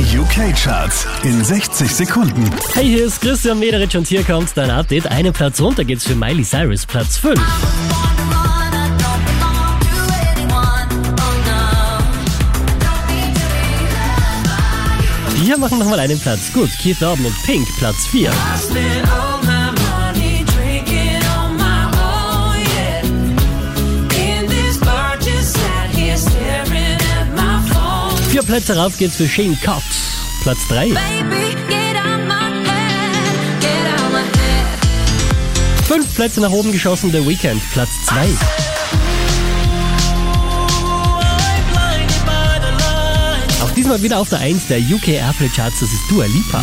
Die UK-Charts in 60 Sekunden. Hey, hier ist Christian Mederich und hier kommt dein Update. Einen Platz runter geht's für Miley Cyrus, Platz 5. Wir machen nochmal einen Platz gut. Keith Urban und Pink, Platz 4. Vier Plätze rauf geht's für Shane Cox, Platz 3. Fünf Plätze nach oben geschossen, The Weekend, Platz 2. Auch diesmal wieder auf der 1 der UK Airplay Charts, das ist Dua Lipa.